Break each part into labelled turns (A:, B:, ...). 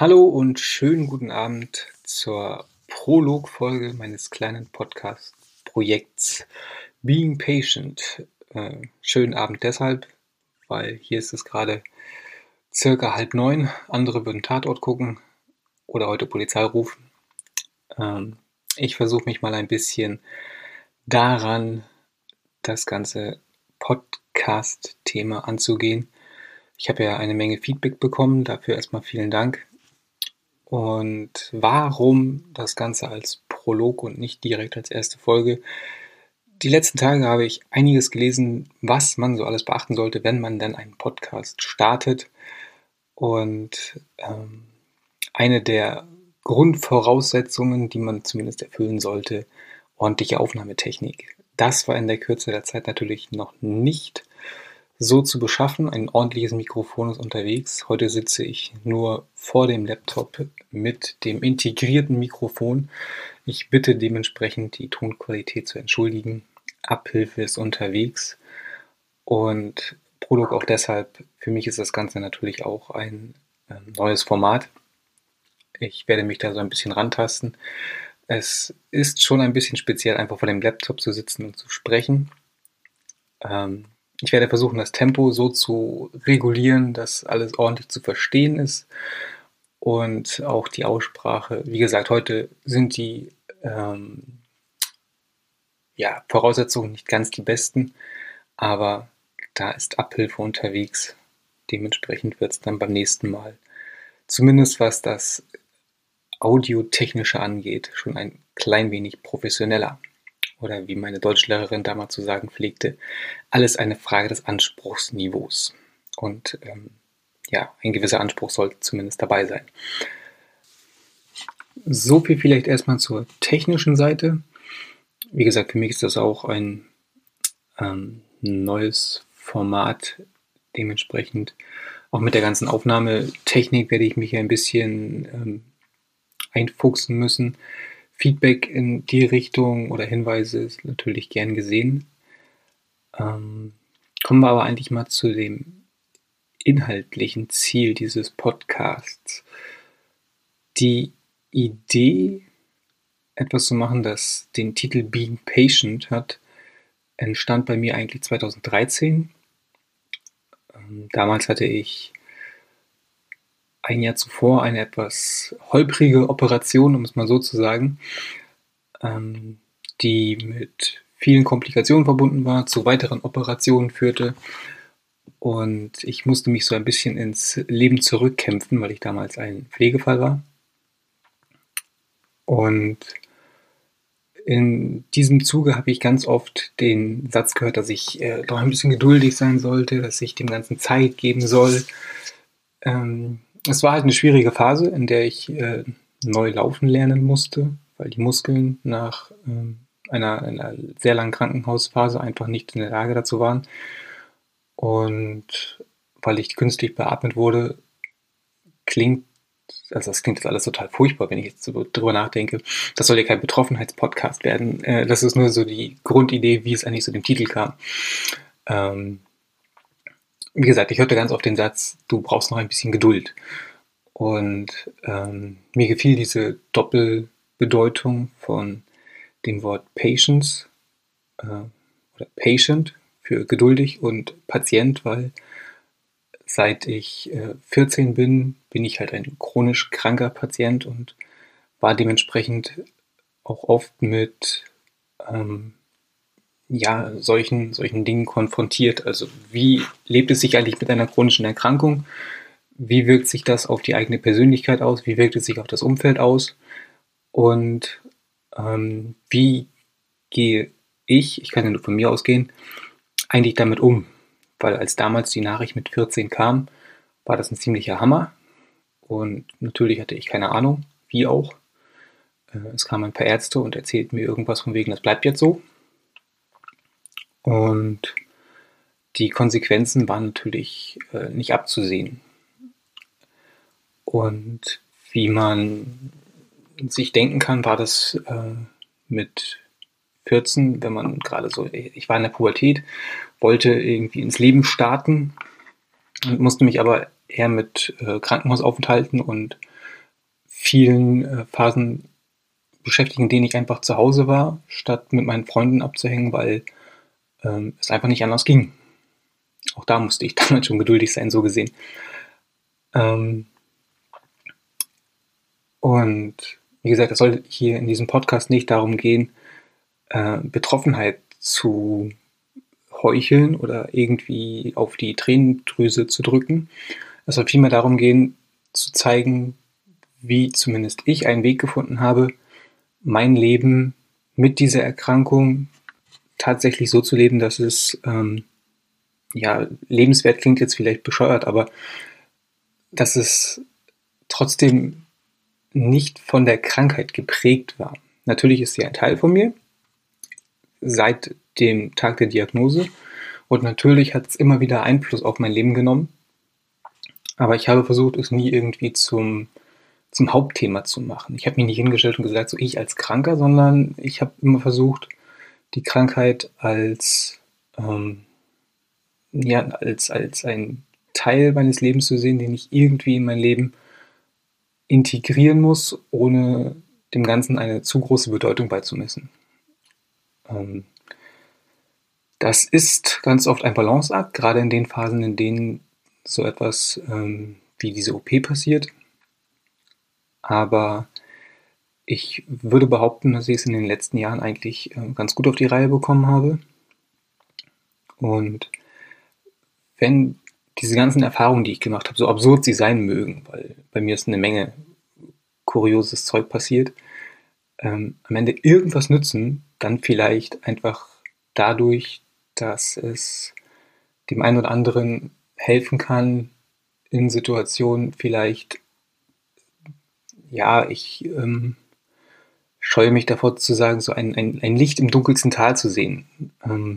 A: Hallo und schönen guten Abend zur Prolog-Folge meines kleinen Podcast-Projekts Being Patient. Äh, schönen Abend deshalb, weil hier ist es gerade circa halb neun. Andere würden Tatort gucken oder heute Polizei rufen. Ähm, ich versuche mich mal ein bisschen daran, das ganze Podcast-Thema anzugehen. Ich habe ja eine Menge Feedback bekommen, dafür erstmal vielen Dank. Und warum das Ganze als Prolog und nicht direkt als erste Folge? Die letzten Tage habe ich einiges gelesen, was man so alles beachten sollte, wenn man dann einen Podcast startet. Und ähm, eine der Grundvoraussetzungen, die man zumindest erfüllen sollte, ordentliche Aufnahmetechnik. Das war in der Kürze der Zeit natürlich noch nicht so zu beschaffen. Ein ordentliches Mikrofon ist unterwegs. Heute sitze ich nur vor dem Laptop mit dem integrierten Mikrofon. Ich bitte dementsprechend die Tonqualität zu entschuldigen. Abhilfe ist unterwegs und Prolog auch deshalb. Für mich ist das Ganze natürlich auch ein äh, neues Format. Ich werde mich da so ein bisschen rantasten. Es ist schon ein bisschen speziell, einfach vor dem Laptop zu sitzen und zu sprechen. Ähm, ich werde versuchen, das Tempo so zu regulieren, dass alles ordentlich zu verstehen ist und auch die Aussprache. Wie gesagt, heute sind die ähm, ja, Voraussetzungen nicht ganz die besten, aber da ist Abhilfe unterwegs. Dementsprechend wird es dann beim nächsten Mal, zumindest was das Audiotechnische angeht, schon ein klein wenig professioneller oder wie meine Deutschlehrerin damals zu sagen pflegte, alles eine Frage des Anspruchsniveaus. Und ähm, ja, ein gewisser Anspruch sollte zumindest dabei sein. So viel vielleicht erstmal zur technischen Seite. Wie gesagt, für mich ist das auch ein ähm, neues Format. Dementsprechend auch mit der ganzen Aufnahmetechnik werde ich mich ein bisschen ähm, einfuchsen müssen. Feedback in die Richtung oder Hinweise ist natürlich gern gesehen. Ähm, kommen wir aber eigentlich mal zu dem inhaltlichen Ziel dieses Podcasts. Die Idee, etwas zu machen, das den Titel Being Patient hat, entstand bei mir eigentlich 2013. Ähm, damals hatte ich ein Jahr zuvor eine etwas holprige Operation, um es mal so zu sagen, ähm, die mit vielen Komplikationen verbunden war, zu weiteren Operationen führte. Und ich musste mich so ein bisschen ins Leben zurückkämpfen, weil ich damals ein Pflegefall war. Und in diesem Zuge habe ich ganz oft den Satz gehört, dass ich äh, doch ein bisschen geduldig sein sollte, dass ich dem Ganzen Zeit geben soll. Ähm, es war halt eine schwierige Phase, in der ich äh, neu laufen lernen musste, weil die Muskeln nach ähm, einer, einer sehr langen Krankenhausphase einfach nicht in der Lage dazu waren. Und weil ich künstlich beatmet wurde, klingt, also das klingt jetzt alles total furchtbar, wenn ich jetzt drüber nachdenke. Das soll ja kein Betroffenheitspodcast werden. Äh, das ist nur so die Grundidee, wie es eigentlich zu dem Titel kam. Ähm, wie gesagt, ich hörte ganz oft den Satz, du brauchst noch ein bisschen Geduld. Und ähm, mir gefiel diese Doppelbedeutung von dem Wort Patience äh, oder Patient für geduldig und Patient, weil seit ich äh, 14 bin, bin ich halt ein chronisch kranker Patient und war dementsprechend auch oft mit ähm, ja, solchen, solchen Dingen konfrontiert. Also wie lebt es sich eigentlich mit einer chronischen Erkrankung? Wie wirkt sich das auf die eigene Persönlichkeit aus? Wie wirkt es sich auf das Umfeld aus? Und ähm, wie gehe ich, ich kann ja nur von mir ausgehen, eigentlich damit um? Weil als damals die Nachricht mit 14 kam, war das ein ziemlicher Hammer. Und natürlich hatte ich keine Ahnung, wie auch. Äh, es kamen ein paar Ärzte und erzählten mir irgendwas von wegen, das bleibt jetzt so. Und die Konsequenzen waren natürlich äh, nicht abzusehen. Und wie man sich denken kann, war das äh, mit 14, wenn man gerade so, ich war in der Pubertät, wollte irgendwie ins Leben starten und musste mich aber eher mit äh, Krankenhausaufenthalten und vielen Phasen beschäftigt, in denen ich einfach zu Hause war, statt mit meinen Freunden abzuhängen, weil ähm, es einfach nicht anders ging. Auch da musste ich damals schon geduldig sein, so gesehen. Ähm, und wie gesagt, es soll hier in diesem Podcast nicht darum gehen, äh, Betroffenheit zu heucheln oder irgendwie auf die Tränendrüse zu drücken. Es soll vielmehr darum gehen, zu zeigen, wie zumindest ich einen Weg gefunden habe, mein Leben mit dieser Erkrankung tatsächlich so zu leben, dass es ähm, ja lebenswert klingt jetzt vielleicht bescheuert, aber dass es trotzdem nicht von der Krankheit geprägt war. Natürlich ist sie ein Teil von mir seit dem Tag der Diagnose und natürlich hat es immer wieder Einfluss auf mein Leben genommen. Aber ich habe versucht, es nie irgendwie zum, zum Hauptthema zu machen. Ich habe mich nicht hingestellt und gesagt, so ich als Kranker, sondern ich habe immer versucht, die Krankheit als, ähm, ja, als, als ein Teil meines Lebens zu sehen, den ich irgendwie in mein Leben integrieren muss, ohne dem Ganzen eine zu große Bedeutung beizumessen. Ähm, das ist ganz oft ein Balanceakt, gerade in den Phasen, in denen so etwas ähm, wie diese OP passiert. Aber ich würde behaupten, dass ich es in den letzten Jahren eigentlich äh, ganz gut auf die Reihe bekommen habe. Und wenn diese ganzen Erfahrungen, die ich gemacht habe, so absurd sie sein mögen, weil bei mir ist eine Menge kurioses Zeug passiert, ähm, am Ende irgendwas nützen, dann vielleicht einfach dadurch, dass es dem einen oder anderen helfen kann, in Situationen vielleicht, ja, ich ähm, scheue mich davor zu sagen, so ein, ein, ein Licht im dunkelsten Tal zu sehen. Ähm,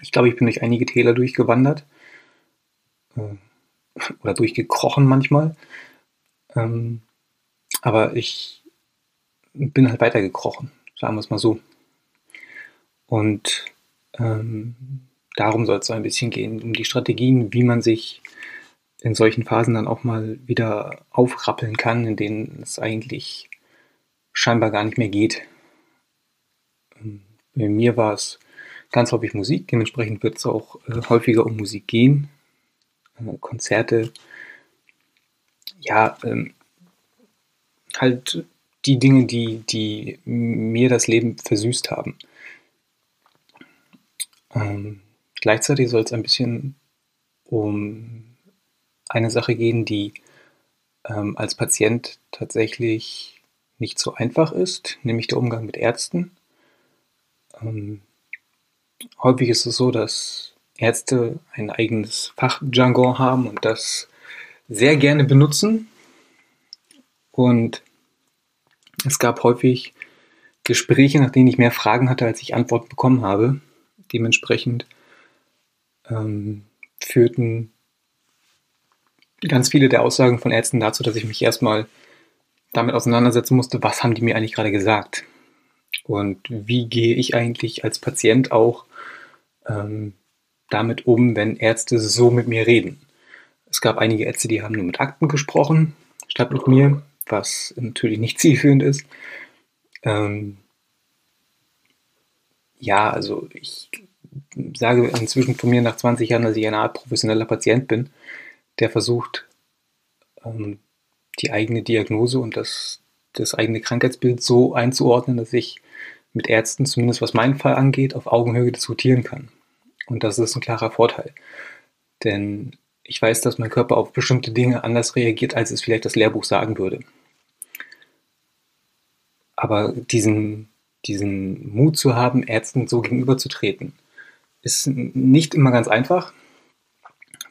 A: ich glaube, ich bin durch einige Täler durchgewandert äh, oder durchgekrochen manchmal. Ähm, aber ich bin halt weitergekrochen, sagen wir es mal so. Und ähm, darum soll es so ein bisschen gehen, um die Strategien, wie man sich in solchen Phasen dann auch mal wieder aufrappeln kann, in denen es eigentlich scheinbar gar nicht mehr geht. Bei mir war es ganz häufig Musik, dementsprechend wird es auch äh, häufiger um Musik gehen. Äh, Konzerte, ja, ähm, halt die Dinge, die, die mir das Leben versüßt haben. Ähm, gleichzeitig soll es ein bisschen um eine Sache gehen, die ähm, als Patient tatsächlich nicht so einfach ist, nämlich der Umgang mit Ärzten. Ähm, häufig ist es so, dass Ärzte ein eigenes Fachjargon haben und das sehr gerne benutzen. Und es gab häufig Gespräche, nach denen ich mehr Fragen hatte, als ich Antworten bekommen habe. Dementsprechend ähm, führten ganz viele der Aussagen von Ärzten dazu, dass ich mich erstmal damit auseinandersetzen musste, was haben die mir eigentlich gerade gesagt? Und wie gehe ich eigentlich als Patient auch ähm, damit um, wenn Ärzte so mit mir reden? Es gab einige Ärzte, die haben nur mit Akten gesprochen, statt mit mir, was natürlich nicht zielführend ist. Ähm, ja, also ich sage inzwischen von mir nach 20 Jahren, dass ich eine Art professioneller Patient bin, der versucht, ähm, die eigene Diagnose und das, das eigene Krankheitsbild so einzuordnen, dass ich mit Ärzten, zumindest was meinen Fall angeht, auf Augenhöhe diskutieren kann. Und das ist ein klarer Vorteil. Denn ich weiß, dass mein Körper auf bestimmte Dinge anders reagiert, als es vielleicht das Lehrbuch sagen würde. Aber diesen, diesen Mut zu haben, Ärzten so gegenüberzutreten, ist nicht immer ganz einfach,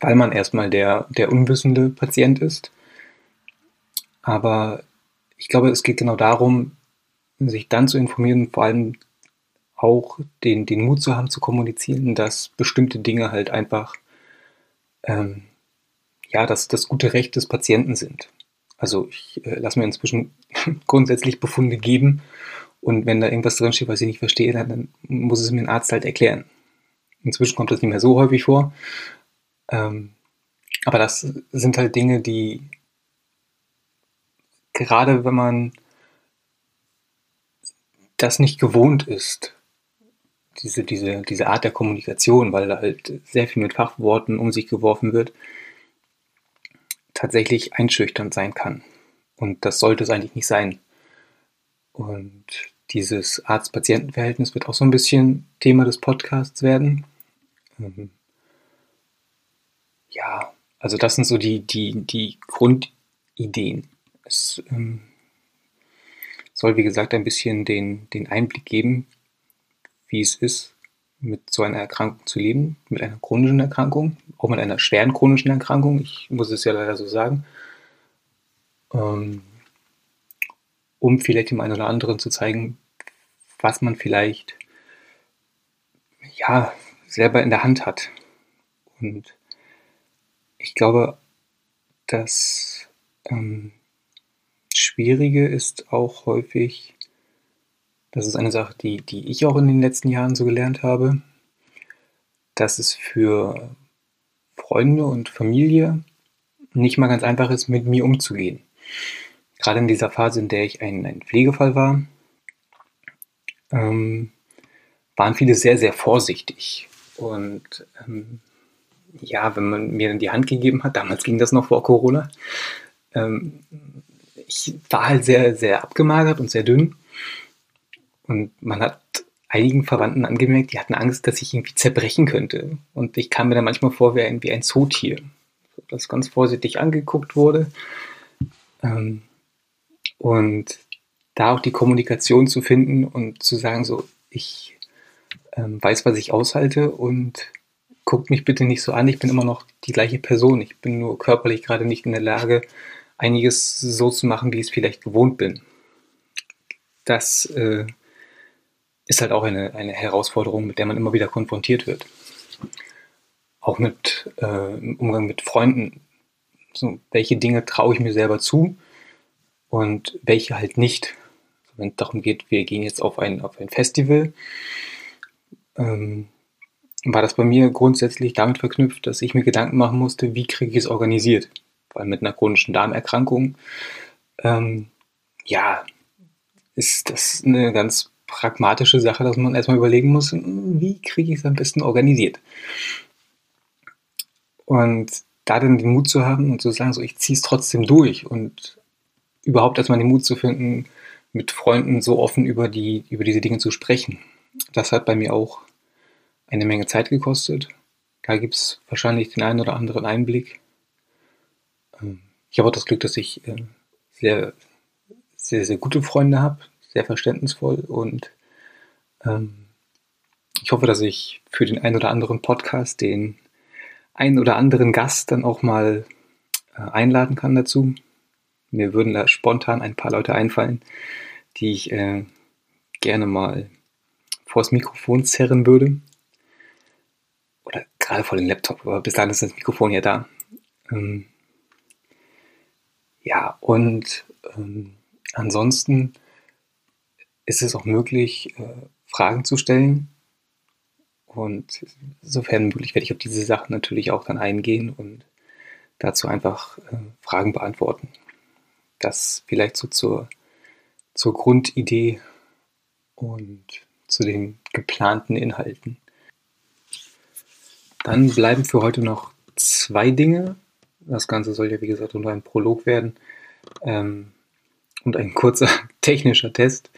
A: weil man erstmal der, der unwissende Patient ist aber ich glaube, es geht genau darum, sich dann zu informieren, vor allem auch den, den Mut zu haben, zu kommunizieren, dass bestimmte Dinge halt einfach ähm, ja, dass das gute Recht des Patienten sind. Also ich äh, lasse mir inzwischen grundsätzlich Befunde geben und wenn da irgendwas drinsteht, was ich nicht verstehe, dann, dann, muss es mir ein Arzt halt erklären. Inzwischen kommt das nicht mehr so häufig vor. Ähm, aber das sind halt Dinge, die gerade wenn man das nicht gewohnt ist, diese, diese, diese Art der Kommunikation, weil da halt sehr viel mit Fachworten um sich geworfen wird, tatsächlich einschüchternd sein kann. Und das sollte es eigentlich nicht sein. Und dieses Arzt-Patienten-Verhältnis wird auch so ein bisschen Thema des Podcasts werden. Ähm, ja, also das sind so die, die, die Grundideen. Es ähm, soll, wie gesagt, ein bisschen den, den Einblick geben, wie es ist, mit so einer Erkrankung zu leben, mit einer chronischen Erkrankung, auch mit einer schweren chronischen Erkrankung, ich muss es ja leider so sagen, ähm, um vielleicht dem einen oder anderen zu zeigen, was man vielleicht ja selber in der Hand hat. Und ich glaube, das ähm, Schwierige ist auch häufig, das ist eine Sache, die, die ich auch in den letzten Jahren so gelernt habe, dass es für Freunde und Familie nicht mal ganz einfach ist, mit mir umzugehen. Gerade in dieser Phase, in der ich ein, ein Pflegefall war, ähm, waren viele sehr, sehr vorsichtig. Und ähm, ja, wenn man mir dann die Hand gegeben hat, damals ging das noch vor Corona, ähm, ich war halt sehr, sehr abgemagert und sehr dünn. Und man hat einigen Verwandten angemerkt, die hatten Angst, dass ich irgendwie zerbrechen könnte. Und ich kam mir dann manchmal vor wie ein, wie ein Zootier, das ganz vorsichtig angeguckt wurde. Ähm, und da auch die Kommunikation zu finden und zu sagen, so, ich ähm, weiß, was ich aushalte und guckt mich bitte nicht so an, ich bin immer noch die gleiche Person. Ich bin nur körperlich gerade nicht in der Lage, einiges so zu machen, wie ich es vielleicht gewohnt bin. Das äh, ist halt auch eine, eine Herausforderung, mit der man immer wieder konfrontiert wird. Auch mit äh, im Umgang mit Freunden. So, welche Dinge traue ich mir selber zu und welche halt nicht. Wenn es darum geht, wir gehen jetzt auf ein, auf ein Festival, ähm, war das bei mir grundsätzlich damit verknüpft, dass ich mir Gedanken machen musste, wie kriege ich es organisiert. Vor allem mit einer chronischen Darmerkrankung. Ähm, ja, ist das eine ganz pragmatische Sache, dass man erstmal überlegen muss, wie kriege ich es am besten organisiert. Und da dann den Mut zu haben und zu sagen, so ich ziehe es trotzdem durch und überhaupt erstmal den Mut zu finden, mit Freunden so offen über, die, über diese Dinge zu sprechen. Das hat bei mir auch eine Menge Zeit gekostet. Da gibt es wahrscheinlich den einen oder anderen Einblick. Ähm, ich habe auch das Glück, dass ich äh, sehr, sehr, sehr gute Freunde habe, sehr verständnisvoll und ähm, ich hoffe, dass ich für den einen oder anderen Podcast den einen oder anderen Gast dann auch mal äh, einladen kann dazu. Mir würden da spontan ein paar Leute einfallen, die ich äh, gerne mal vors Mikrofon zerren würde. Oder gerade vor den Laptop, aber bis dahin ist das Mikrofon ja da. Ähm, ja, und ähm, ansonsten ist es auch möglich, äh, Fragen zu stellen. Und sofern möglich werde ich auf diese Sachen natürlich auch dann eingehen und dazu einfach äh, Fragen beantworten. Das vielleicht so zur, zur Grundidee und zu den geplanten Inhalten. Dann bleiben für heute noch zwei Dinge. Das Ganze soll ja, wie gesagt, nur ein Prolog werden ähm, und ein kurzer technischer Test.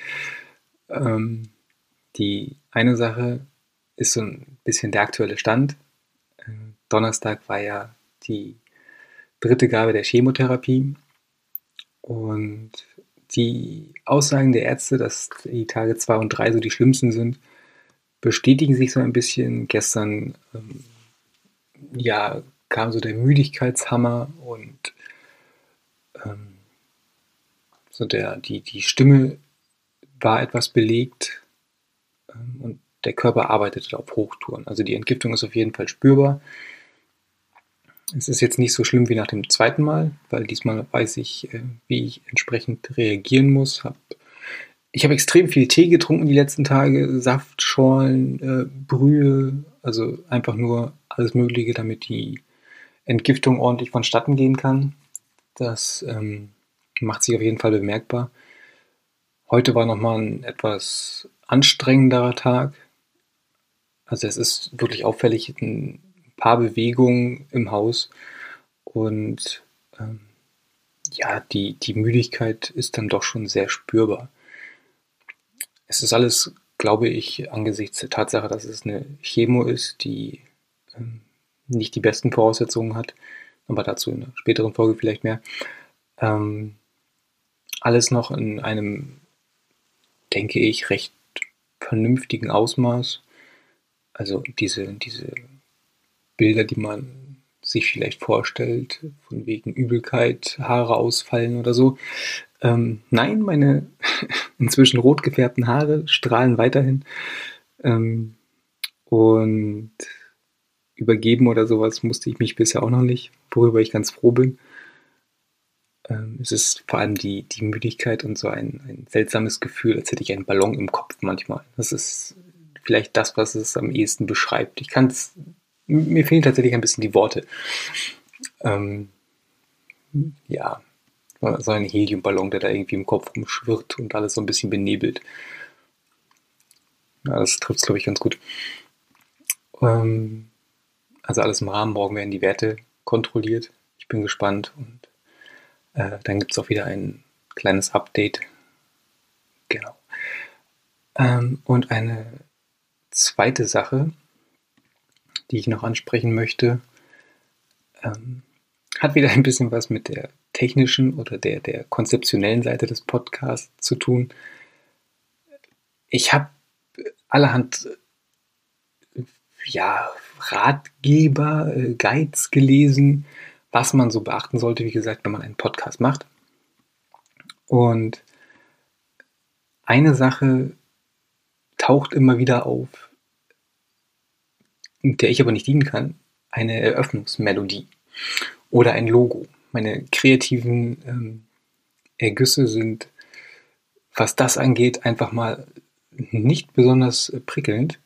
A: Ähm, die eine Sache ist so ein bisschen der aktuelle Stand. Äh, Donnerstag war ja die dritte Gabe der Chemotherapie und die Aussagen der Ärzte, dass die Tage 2 und 3 so die schlimmsten sind, bestätigen sich so ein bisschen. Gestern ähm, ja, kam so der Müdigkeitshammer und ähm, so der, die, die Stimme war etwas belegt ähm, und der Körper arbeitete auf Hochtouren. Also die Entgiftung ist auf jeden Fall spürbar. Es ist jetzt nicht so schlimm wie nach dem zweiten Mal, weil diesmal weiß ich, äh, wie ich entsprechend reagieren muss. ich habe extrem viel Tee getrunken die letzten Tage, Saft, Schorlen, äh, Brühe, also einfach nur alles Mögliche, damit die Entgiftung ordentlich vonstatten gehen kann. Das ähm, macht sich auf jeden Fall bemerkbar. Heute war nochmal ein etwas anstrengenderer Tag. Also es ist wirklich auffällig, ein paar Bewegungen im Haus und ähm, ja, die, die Müdigkeit ist dann doch schon sehr spürbar. Es ist alles, glaube ich, angesichts der Tatsache, dass es eine Chemo ist, die ähm, nicht die besten Voraussetzungen hat, aber dazu in einer späteren Folge vielleicht mehr. Ähm, alles noch in einem, denke ich, recht vernünftigen Ausmaß. Also diese, diese Bilder, die man sich vielleicht vorstellt, von wegen Übelkeit, Haare ausfallen oder so. Ähm, nein, meine inzwischen rot gefärbten Haare strahlen weiterhin. Ähm, und übergeben oder sowas musste ich mich bisher auch noch nicht, worüber ich ganz froh bin. Ähm, es ist vor allem die, die Müdigkeit und so ein, ein seltsames Gefühl, als hätte ich einen Ballon im Kopf manchmal. Das ist vielleicht das, was es am ehesten beschreibt. Ich kann es, mir fehlen tatsächlich ein bisschen die Worte. Ähm, ja, so ein Heliumballon, der da irgendwie im Kopf rumschwirrt und alles so ein bisschen benebelt. Ja, das trifft es, glaube ich, ganz gut. Ähm, also alles im Rahmen. Morgen werden die Werte kontrolliert. Ich bin gespannt und äh, dann gibt es auch wieder ein kleines Update. Genau. Ähm, und eine zweite Sache, die ich noch ansprechen möchte, ähm, hat wieder ein bisschen was mit der technischen oder der, der konzeptionellen Seite des Podcasts zu tun. Ich habe allerhand ja, Ratgeber, äh, Guides gelesen, was man so beachten sollte, wie gesagt, wenn man einen Podcast macht. Und eine Sache taucht immer wieder auf, der ich aber nicht dienen kann, eine Eröffnungsmelodie oder ein Logo. Meine kreativen ähm, Ergüsse sind, was das angeht, einfach mal nicht besonders prickelnd.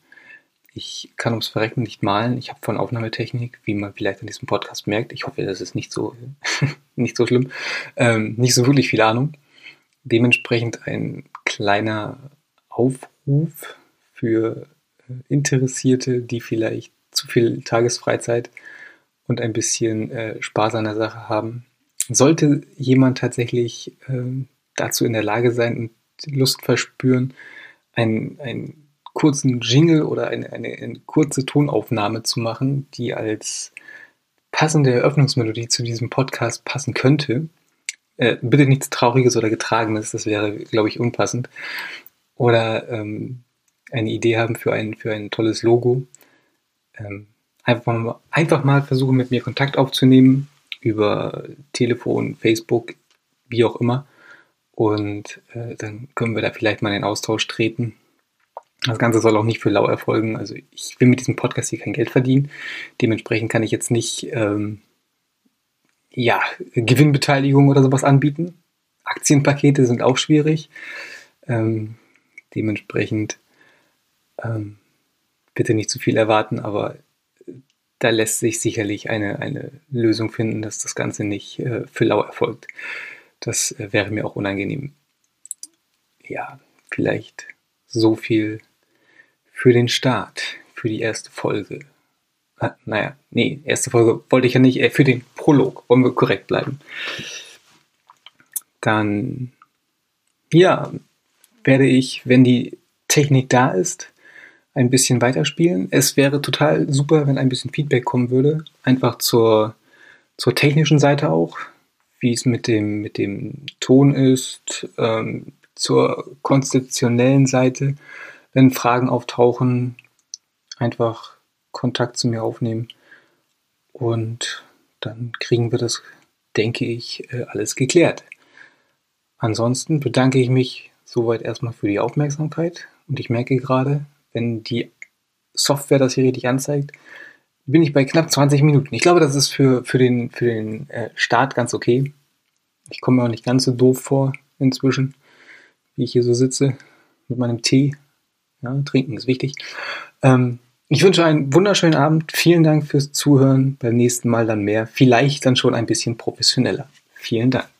A: Ich kann ums Verrecken nicht malen. Ich habe von Aufnahmetechnik, wie man vielleicht an diesem Podcast merkt, ich hoffe, das ist nicht so, nicht so schlimm, ähm, nicht so wirklich viel Ahnung. Dementsprechend ein kleiner Aufruf für äh, Interessierte, die vielleicht zu viel Tagesfreizeit und ein bisschen äh, Spaß an der Sache haben. Sollte jemand tatsächlich äh, dazu in der Lage sein und Lust verspüren, ein, ein kurzen Jingle oder eine, eine, eine kurze Tonaufnahme zu machen, die als passende Eröffnungsmelodie zu diesem Podcast passen könnte. Äh, bitte nichts Trauriges oder Getragenes, das wäre, glaube ich, unpassend. Oder ähm, eine Idee haben für ein, für ein tolles Logo. Ähm, einfach, mal, einfach mal versuchen, mit mir Kontakt aufzunehmen über Telefon, Facebook, wie auch immer. Und äh, dann können wir da vielleicht mal in den Austausch treten das Ganze soll auch nicht für lau erfolgen. Also ich will mit diesem Podcast hier kein Geld verdienen. Dementsprechend kann ich jetzt nicht ähm, ja, Gewinnbeteiligung oder sowas anbieten. Aktienpakete sind auch schwierig. Ähm, dementsprechend ähm, bitte nicht zu viel erwarten, aber da lässt sich sicherlich eine, eine Lösung finden, dass das Ganze nicht äh, für lau erfolgt. Das äh, wäre mir auch unangenehm. Ja, vielleicht so viel für den Start, für die erste Folge. Ah, naja, nee, erste Folge wollte ich ja nicht, äh, für den Prolog, wollen wir korrekt bleiben. Dann, ja, werde ich, wenn die Technik da ist, ein bisschen weiterspielen. Es wäre total super, wenn ein bisschen Feedback kommen würde. Einfach zur, zur technischen Seite auch, wie es mit dem, mit dem Ton ist, ähm, zur konzeptionellen Seite wenn Fragen auftauchen, einfach Kontakt zu mir aufnehmen und dann kriegen wir das, denke ich, äh, alles geklärt. Ansonsten bedanke ich mich soweit erstmal für die Aufmerksamkeit und ich merke gerade, wenn die Software das hier richtig anzeigt, bin ich bei knapp 20 Minuten. Ich glaube, das ist für, für den, für den äh, Start ganz okay. Ich komme mir auch nicht ganz so doof vor inzwischen, wie ich hier so sitze mit meinem Tee ja, trinken ist wichtig. Ähm, ich wünsche einen wunderschönen Abend. Vielen Dank fürs Zuhören. Beim nächsten Mal dann mehr. Vielleicht dann schon ein bisschen professioneller. Vielen Dank.